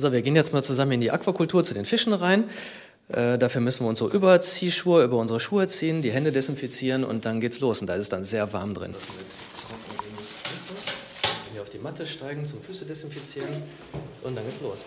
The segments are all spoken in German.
So, wir gehen jetzt mal zusammen in die Aquakultur zu den Fischen rein. Äh, dafür müssen wir unsere Überziehschuhe über unsere Schuhe ziehen, die Hände desinfizieren und dann geht's los. Und da ist es dann sehr warm drin. Hier auf die Matte steigen, zum Füße desinfizieren und dann geht's los.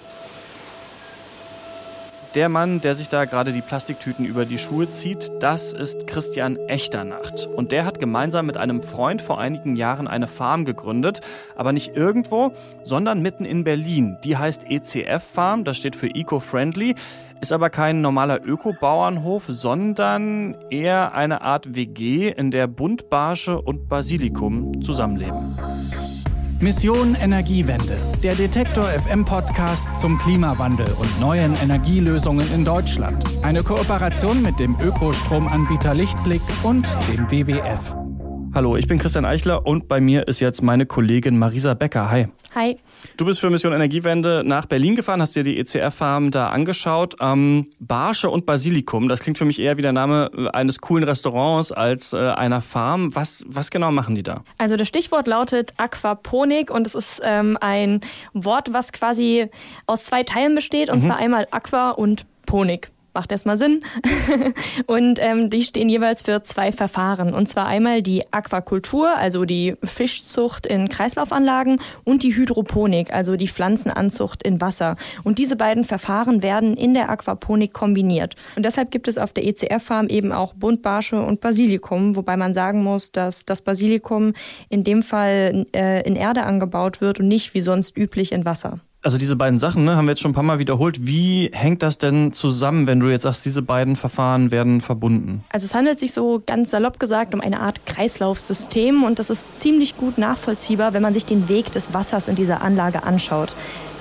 Der Mann, der sich da gerade die Plastiktüten über die Schuhe zieht, das ist Christian Echternacht. Und der hat gemeinsam mit einem Freund vor einigen Jahren eine Farm gegründet. Aber nicht irgendwo, sondern mitten in Berlin. Die heißt ECF Farm, das steht für Eco-Friendly. Ist aber kein normaler Öko-Bauernhof, sondern eher eine Art WG, in der Buntbarsche und Basilikum zusammenleben. Mission Energiewende, der Detektor FM Podcast zum Klimawandel und neuen Energielösungen in Deutschland. Eine Kooperation mit dem Ökostromanbieter Lichtblick und dem WWF. Hallo, ich bin Christian Eichler und bei mir ist jetzt meine Kollegin Marisa Becker. Hi. Hi. Du bist für Mission Energiewende nach Berlin gefahren, hast dir die ECR-Farm da angeschaut. Ähm, Barsche und Basilikum, das klingt für mich eher wie der Name äh, eines coolen Restaurants als äh, einer Farm. Was, was genau machen die da? Also das Stichwort lautet Aquaponik und es ist ähm, ein Wort, was quasi aus zwei Teilen besteht, und mhm. zwar einmal Aqua und Ponik macht erstmal Sinn. und ähm, die stehen jeweils für zwei Verfahren. Und zwar einmal die Aquakultur, also die Fischzucht in Kreislaufanlagen und die Hydroponik, also die Pflanzenanzucht in Wasser. Und diese beiden Verfahren werden in der Aquaponik kombiniert. Und deshalb gibt es auf der ECR-Farm eben auch Buntbarsche und Basilikum, wobei man sagen muss, dass das Basilikum in dem Fall äh, in Erde angebaut wird und nicht wie sonst üblich in Wasser. Also diese beiden Sachen ne, haben wir jetzt schon ein paar Mal wiederholt. Wie hängt das denn zusammen, wenn du jetzt sagst, diese beiden Verfahren werden verbunden? Also es handelt sich so ganz salopp gesagt um eine Art Kreislaufsystem und das ist ziemlich gut nachvollziehbar, wenn man sich den Weg des Wassers in dieser Anlage anschaut.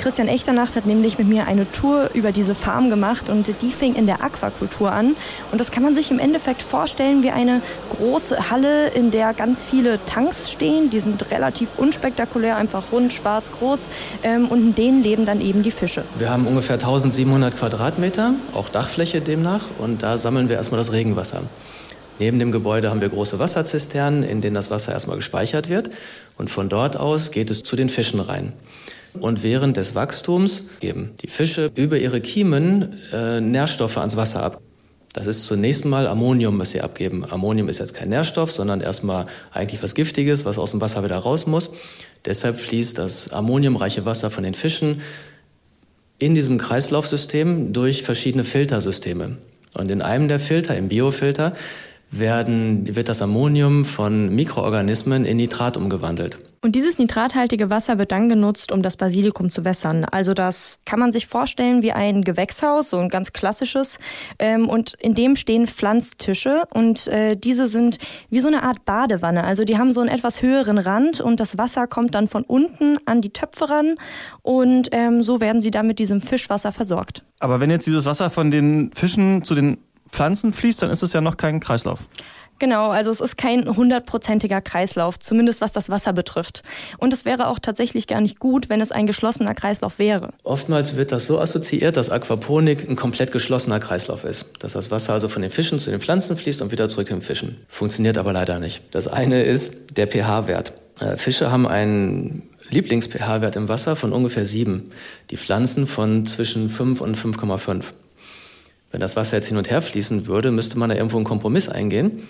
Christian Echternacht hat nämlich mit mir eine Tour über diese Farm gemacht und die fing in der Aquakultur an. Und das kann man sich im Endeffekt vorstellen wie eine große Halle, in der ganz viele Tanks stehen. Die sind relativ unspektakulär, einfach rund, schwarz, groß. Ähm, und in denen leben dann eben die Fische. Wir haben ungefähr 1700 Quadratmeter, auch Dachfläche demnach. Und da sammeln wir erstmal das Regenwasser. Neben dem Gebäude haben wir große Wasserzisternen, in denen das Wasser erstmal gespeichert wird. Und von dort aus geht es zu den Fischen rein. Und während des Wachstums geben die Fische über ihre Kiemen äh, Nährstoffe ans Wasser ab. Das ist zunächst mal Ammonium, was sie abgeben. Ammonium ist jetzt kein Nährstoff, sondern erstmal eigentlich was Giftiges, was aus dem Wasser wieder raus muss. Deshalb fließt das ammoniumreiche Wasser von den Fischen in diesem Kreislaufsystem durch verschiedene Filtersysteme. Und in einem der Filter, im Biofilter, werden, wird das Ammonium von Mikroorganismen in Nitrat umgewandelt. Und dieses nitrathaltige Wasser wird dann genutzt, um das Basilikum zu wässern. Also das kann man sich vorstellen wie ein Gewächshaus, so ein ganz klassisches. Ähm, und in dem stehen Pflanztische und äh, diese sind wie so eine Art Badewanne. Also die haben so einen etwas höheren Rand und das Wasser kommt dann von unten an die Töpfe ran und ähm, so werden sie dann mit diesem Fischwasser versorgt. Aber wenn jetzt dieses Wasser von den Fischen zu den Pflanzen fließt, dann ist es ja noch kein Kreislauf. Genau, also es ist kein hundertprozentiger Kreislauf, zumindest was das Wasser betrifft. Und es wäre auch tatsächlich gar nicht gut, wenn es ein geschlossener Kreislauf wäre. Oftmals wird das so assoziiert, dass Aquaponik ein komplett geschlossener Kreislauf ist. Dass das Wasser also von den Fischen zu den Pflanzen fließt und wieder zurück zu den Fischen. Funktioniert aber leider nicht. Das eine ist der pH-Wert. Äh, Fische haben einen Lieblings-pH-Wert im Wasser von ungefähr 7. Die Pflanzen von zwischen 5 und 5,5. Wenn das Wasser jetzt hin und her fließen würde, müsste man da irgendwo einen Kompromiss eingehen.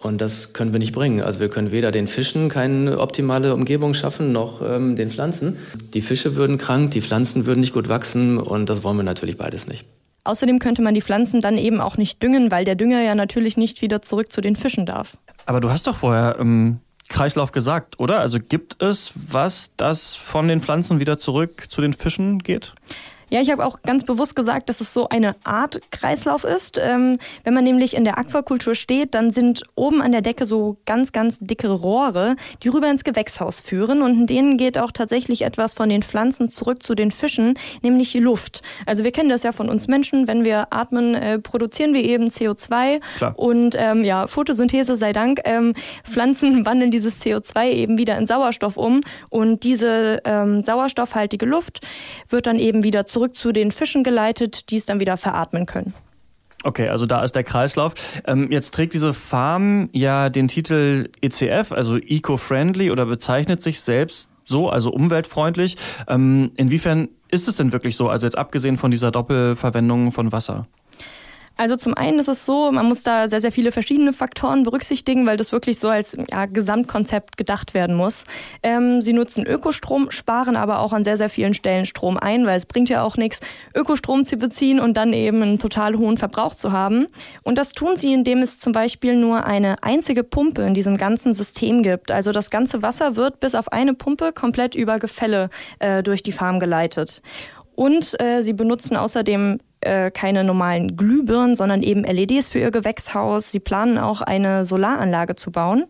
Und das können wir nicht bringen. Also wir können weder den Fischen keine optimale Umgebung schaffen, noch ähm, den Pflanzen. Die Fische würden krank, die Pflanzen würden nicht gut wachsen und das wollen wir natürlich beides nicht. Außerdem könnte man die Pflanzen dann eben auch nicht düngen, weil der Dünger ja natürlich nicht wieder zurück zu den Fischen darf. Aber du hast doch vorher ähm, Kreislauf gesagt, oder? Also gibt es was, das von den Pflanzen wieder zurück zu den Fischen geht? Ja, ich habe auch ganz bewusst gesagt, dass es so eine Art Kreislauf ist. Ähm, wenn man nämlich in der Aquakultur steht, dann sind oben an der Decke so ganz, ganz dicke Rohre, die rüber ins Gewächshaus führen. Und in denen geht auch tatsächlich etwas von den Pflanzen zurück zu den Fischen, nämlich Luft. Also wir kennen das ja von uns Menschen. Wenn wir atmen, äh, produzieren wir eben CO2. Klar. Und ähm, ja, Photosynthese sei Dank. Ähm, Pflanzen wandeln dieses CO2 eben wieder in Sauerstoff um. Und diese ähm, sauerstoffhaltige Luft wird dann eben wieder zurück zurück zu den Fischen geleitet, die es dann wieder veratmen können. Okay, also da ist der Kreislauf. Ähm, jetzt trägt diese Farm ja den Titel ECF, also Eco-Friendly oder bezeichnet sich selbst so, also umweltfreundlich. Ähm, inwiefern ist es denn wirklich so, also jetzt abgesehen von dieser Doppelverwendung von Wasser? Also zum einen ist es so, man muss da sehr, sehr viele verschiedene Faktoren berücksichtigen, weil das wirklich so als ja, Gesamtkonzept gedacht werden muss. Ähm, sie nutzen Ökostrom, sparen aber auch an sehr, sehr vielen Stellen Strom ein, weil es bringt ja auch nichts, Ökostrom zu beziehen und dann eben einen total hohen Verbrauch zu haben. Und das tun sie, indem es zum Beispiel nur eine einzige Pumpe in diesem ganzen System gibt. Also das ganze Wasser wird bis auf eine Pumpe komplett über Gefälle äh, durch die Farm geleitet. Und äh, sie benutzen außerdem äh, keine normalen Glühbirnen, sondern eben LEDs für ihr Gewächshaus. Sie planen auch eine Solaranlage zu bauen.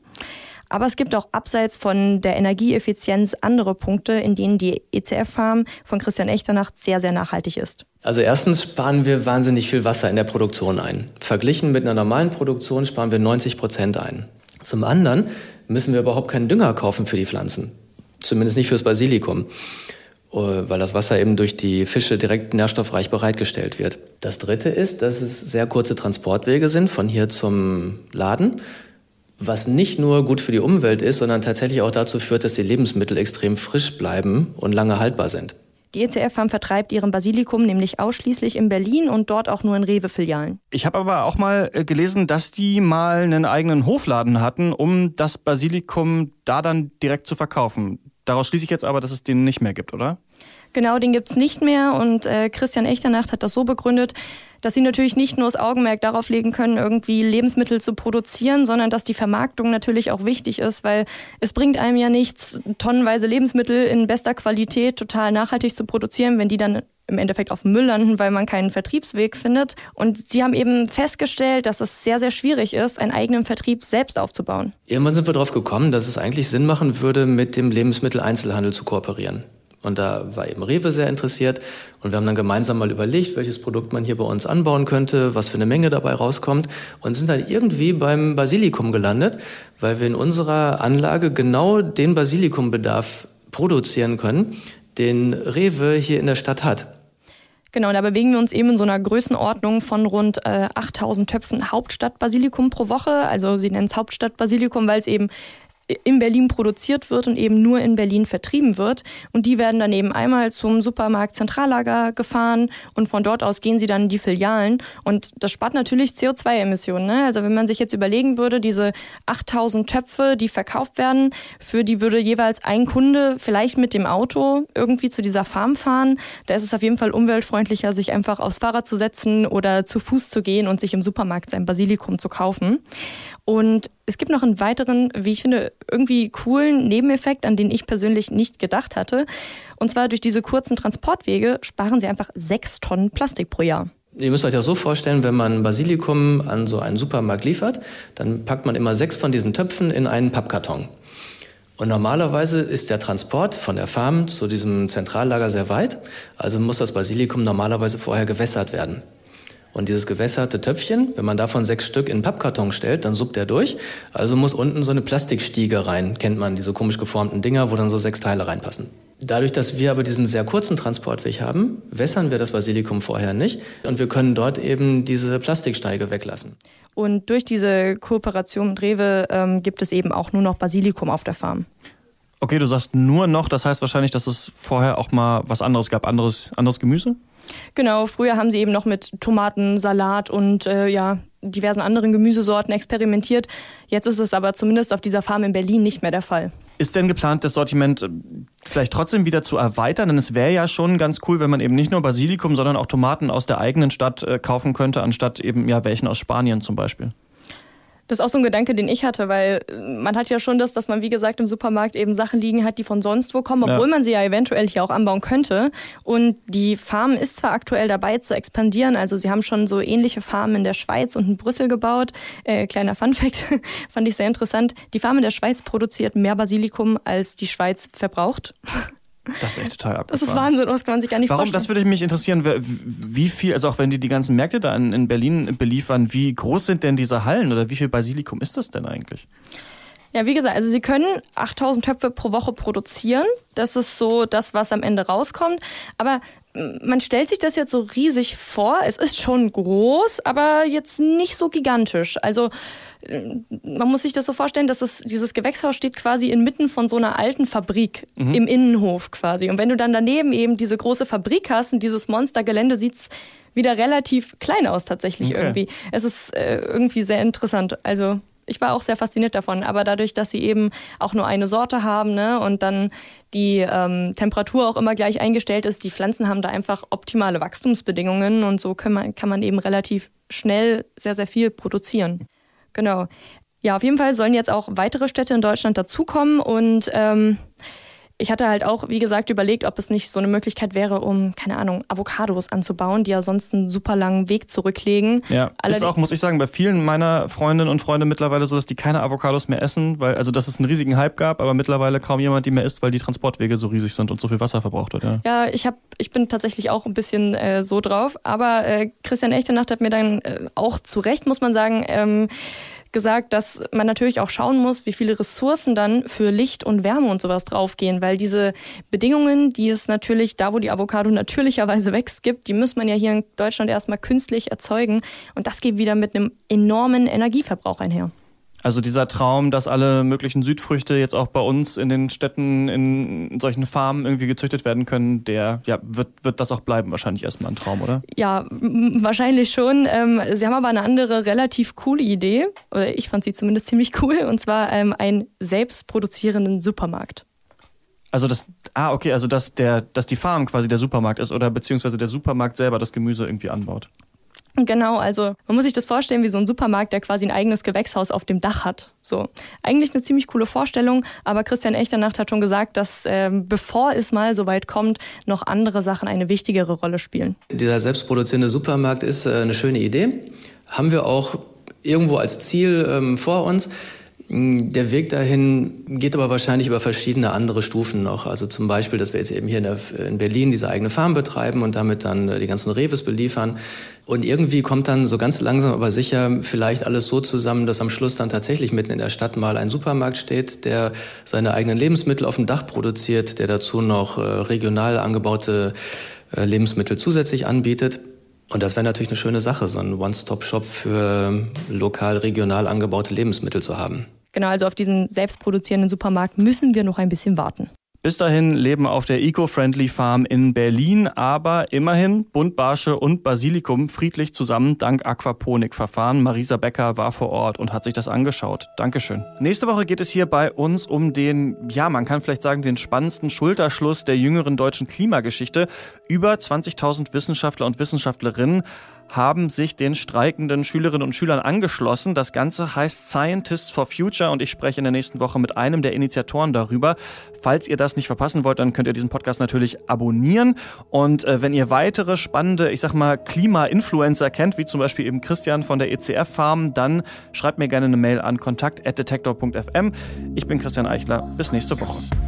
Aber es gibt auch abseits von der Energieeffizienz andere Punkte, in denen die ECF-Farm von Christian Echternacht sehr, sehr nachhaltig ist. Also erstens sparen wir wahnsinnig viel Wasser in der Produktion ein. Verglichen mit einer normalen Produktion sparen wir 90 Prozent ein. Zum anderen müssen wir überhaupt keinen Dünger kaufen für die Pflanzen. Zumindest nicht fürs Basilikum. Äh, weil das Wasser eben durch die Fische direkt nährstoffreich bereitgestellt wird. Das Dritte ist, dass es sehr kurze Transportwege sind von hier zum Laden, was nicht nur gut für die Umwelt ist, sondern tatsächlich auch dazu führt, dass die Lebensmittel extrem frisch bleiben und lange haltbar sind. Die ECF-Farm vertreibt ihren Basilikum nämlich ausschließlich in Berlin und dort auch nur in Rewe-Filialen. Ich habe aber auch mal äh, gelesen, dass die mal einen eigenen Hofladen hatten, um das Basilikum da dann direkt zu verkaufen. Daraus schließe ich jetzt aber, dass es den nicht mehr gibt, oder? Genau, den gibt's nicht mehr und äh, Christian Echternacht hat das so begründet, dass sie natürlich nicht nur das Augenmerk darauf legen können, irgendwie Lebensmittel zu produzieren, sondern dass die Vermarktung natürlich auch wichtig ist, weil es bringt einem ja nichts, tonnenweise Lebensmittel in bester Qualität total nachhaltig zu produzieren, wenn die dann im Endeffekt auf Müll landen, weil man keinen Vertriebsweg findet. Und sie haben eben festgestellt, dass es sehr, sehr schwierig ist, einen eigenen Vertrieb selbst aufzubauen. Irgendwann sind wir darauf gekommen, dass es eigentlich Sinn machen würde, mit dem Lebensmitteleinzelhandel zu kooperieren. Und da war eben Rewe sehr interessiert. Und wir haben dann gemeinsam mal überlegt, welches Produkt man hier bei uns anbauen könnte, was für eine Menge dabei rauskommt. Und sind dann irgendwie beim Basilikum gelandet, weil wir in unserer Anlage genau den Basilikumbedarf produzieren können, den Rewe hier in der Stadt hat. Genau, da bewegen wir uns eben in so einer Größenordnung von rund äh, 8000 Töpfen Hauptstadtbasilikum pro Woche. Also sie nennen es Hauptstadtbasilikum, weil es eben in Berlin produziert wird und eben nur in Berlin vertrieben wird. Und die werden dann eben einmal zum Supermarkt Zentrallager gefahren und von dort aus gehen sie dann in die Filialen. Und das spart natürlich CO2-Emissionen. Ne? Also wenn man sich jetzt überlegen würde, diese 8000 Töpfe, die verkauft werden, für die würde jeweils ein Kunde vielleicht mit dem Auto irgendwie zu dieser Farm fahren. Da ist es auf jeden Fall umweltfreundlicher, sich einfach aufs Fahrrad zu setzen oder zu Fuß zu gehen und sich im Supermarkt sein Basilikum zu kaufen. Und es gibt noch einen weiteren, wie ich finde, irgendwie coolen Nebeneffekt, an den ich persönlich nicht gedacht hatte. Und zwar durch diese kurzen Transportwege sparen sie einfach sechs Tonnen Plastik pro Jahr. Ihr müsst euch das so vorstellen, wenn man Basilikum an so einen Supermarkt liefert, dann packt man immer sechs von diesen Töpfen in einen Pappkarton. Und normalerweise ist der Transport von der Farm zu diesem Zentrallager sehr weit, also muss das Basilikum normalerweise vorher gewässert werden. Und dieses gewässerte Töpfchen, wenn man davon sechs Stück in einen Pappkarton stellt, dann suppt er durch. Also muss unten so eine Plastikstiege rein, kennt man, diese komisch geformten Dinger, wo dann so sechs Teile reinpassen. Dadurch, dass wir aber diesen sehr kurzen Transportweg haben, wässern wir das Basilikum vorher nicht und wir können dort eben diese Plastiksteige weglassen. Und durch diese Kooperation mit Rewe ähm, gibt es eben auch nur noch Basilikum auf der Farm. Okay, du sagst nur noch, das heißt wahrscheinlich, dass es vorher auch mal was anderes gab, anderes, anderes Gemüse? Genau, früher haben sie eben noch mit Tomaten, Salat und äh, ja, diversen anderen Gemüsesorten experimentiert. Jetzt ist es aber zumindest auf dieser Farm in Berlin nicht mehr der Fall. Ist denn geplant, das Sortiment äh, vielleicht trotzdem wieder zu erweitern? Denn es wäre ja schon ganz cool, wenn man eben nicht nur Basilikum, sondern auch Tomaten aus der eigenen Stadt äh, kaufen könnte, anstatt eben ja welchen aus Spanien zum Beispiel. Das ist auch so ein Gedanke, den ich hatte, weil man hat ja schon das, dass man, wie gesagt, im Supermarkt eben Sachen liegen hat, die von sonst wo kommen, obwohl ja. man sie ja eventuell hier auch anbauen könnte. Und die Farm ist zwar aktuell dabei zu expandieren, also sie haben schon so ähnliche Farmen in der Schweiz und in Brüssel gebaut. Äh, kleiner Funfact, fand ich sehr interessant. Die Farm in der Schweiz produziert mehr Basilikum, als die Schweiz verbraucht. Das ist echt total abgefahren. Das ist Wahnsinn, das kann man sich gar nicht Warum? vorstellen. Das würde mich interessieren, wie viel, also auch wenn die die ganzen Märkte da in, Berlin beliefern, wie groß sind denn diese Hallen oder wie viel Basilikum ist das denn eigentlich? Ja, wie gesagt, also sie können 8000 Töpfe pro Woche produzieren. Das ist so das, was am Ende rauskommt. Aber man stellt sich das jetzt so riesig vor. Es ist schon groß, aber jetzt nicht so gigantisch. Also man muss sich das so vorstellen, dass es, dieses Gewächshaus steht quasi inmitten von so einer alten Fabrik mhm. im Innenhof quasi. Und wenn du dann daneben eben diese große Fabrik hast und dieses Monstergelände sieht's wieder relativ klein aus tatsächlich okay. irgendwie. Es ist äh, irgendwie sehr interessant. Also ich war auch sehr fasziniert davon. Aber dadurch, dass sie eben auch nur eine Sorte haben ne, und dann die ähm, Temperatur auch immer gleich eingestellt ist, die Pflanzen haben da einfach optimale Wachstumsbedingungen und so kann man, kann man eben relativ schnell sehr, sehr viel produzieren. Genau. Ja, auf jeden Fall sollen jetzt auch weitere Städte in Deutschland dazukommen und ähm, ich hatte halt auch, wie gesagt, überlegt, ob es nicht so eine Möglichkeit wäre, um, keine Ahnung, Avocados anzubauen, die ja sonst einen super langen Weg zurücklegen. Ja, Allerdings ist auch, muss ich sagen, bei vielen meiner Freundinnen und Freunde mittlerweile so, dass die keine Avocados mehr essen, weil, also, dass es einen riesigen Hype gab, aber mittlerweile kaum jemand die mehr isst, weil die Transportwege so riesig sind und so viel Wasser verbraucht wird, ja. Ja, ich hab, ich bin tatsächlich auch ein bisschen äh, so drauf, aber äh, Christian Echtenacht hat mir dann äh, auch zu Recht, muss man sagen, ähm, gesagt, dass man natürlich auch schauen muss, wie viele Ressourcen dann für Licht und Wärme und sowas draufgehen, weil diese Bedingungen, die es natürlich da, wo die Avocado natürlicherweise wächst, gibt, die muss man ja hier in Deutschland erstmal künstlich erzeugen und das geht wieder mit einem enormen Energieverbrauch einher. Also dieser Traum, dass alle möglichen Südfrüchte jetzt auch bei uns in den Städten, in solchen Farmen irgendwie gezüchtet werden können, der ja, wird, wird das auch bleiben, wahrscheinlich erstmal ein Traum, oder? Ja, wahrscheinlich schon. Ähm, sie haben aber eine andere relativ coole Idee, oder ich fand sie zumindest ziemlich cool, und zwar ähm, einen selbstproduzierenden Supermarkt. Also das, ah, okay, also dass der, dass die Farm quasi der Supermarkt ist oder beziehungsweise der Supermarkt selber das Gemüse irgendwie anbaut. Genau, also man muss sich das vorstellen wie so ein Supermarkt, der quasi ein eigenes Gewächshaus auf dem Dach hat. So, eigentlich eine ziemlich coole Vorstellung, aber Christian Echternacht hat schon gesagt, dass äh, bevor es mal so weit kommt, noch andere Sachen eine wichtigere Rolle spielen. Dieser selbstproduzierende Supermarkt ist äh, eine schöne Idee. Haben wir auch irgendwo als Ziel ähm, vor uns. Der Weg dahin geht aber wahrscheinlich über verschiedene andere Stufen noch. Also zum Beispiel, dass wir jetzt eben hier in, der, in Berlin diese eigene Farm betreiben und damit dann äh, die ganzen Reves beliefern. Und irgendwie kommt dann so ganz langsam aber sicher vielleicht alles so zusammen, dass am Schluss dann tatsächlich mitten in der Stadt mal ein Supermarkt steht, der seine eigenen Lebensmittel auf dem Dach produziert, der dazu noch äh, regional angebaute äh, Lebensmittel zusätzlich anbietet. Und das wäre natürlich eine schöne Sache, so ein One-Stop-Shop für lokal, regional angebaute Lebensmittel zu haben. Genau, also auf diesen selbstproduzierenden Supermarkt müssen wir noch ein bisschen warten. Bis dahin leben auf der Eco-Friendly Farm in Berlin, aber immerhin Buntbarsche und Basilikum friedlich zusammen dank Aquaponik-Verfahren. Marisa Becker war vor Ort und hat sich das angeschaut. Dankeschön. Nächste Woche geht es hier bei uns um den, ja, man kann vielleicht sagen, den spannendsten Schulterschluss der jüngeren deutschen Klimageschichte. Über 20.000 Wissenschaftler und Wissenschaftlerinnen haben sich den streikenden Schülerinnen und Schülern angeschlossen. Das Ganze heißt Scientists for Future und ich spreche in der nächsten Woche mit einem der Initiatoren darüber. Falls ihr das nicht verpassen wollt, dann könnt ihr diesen Podcast natürlich abonnieren. Und äh, wenn ihr weitere spannende, ich sag mal, Klima-Influencer kennt, wie zum Beispiel eben Christian von der ECF Farm, dann schreibt mir gerne eine Mail an kontakt.detektor.fm. Ich bin Christian Eichler. Bis nächste Woche.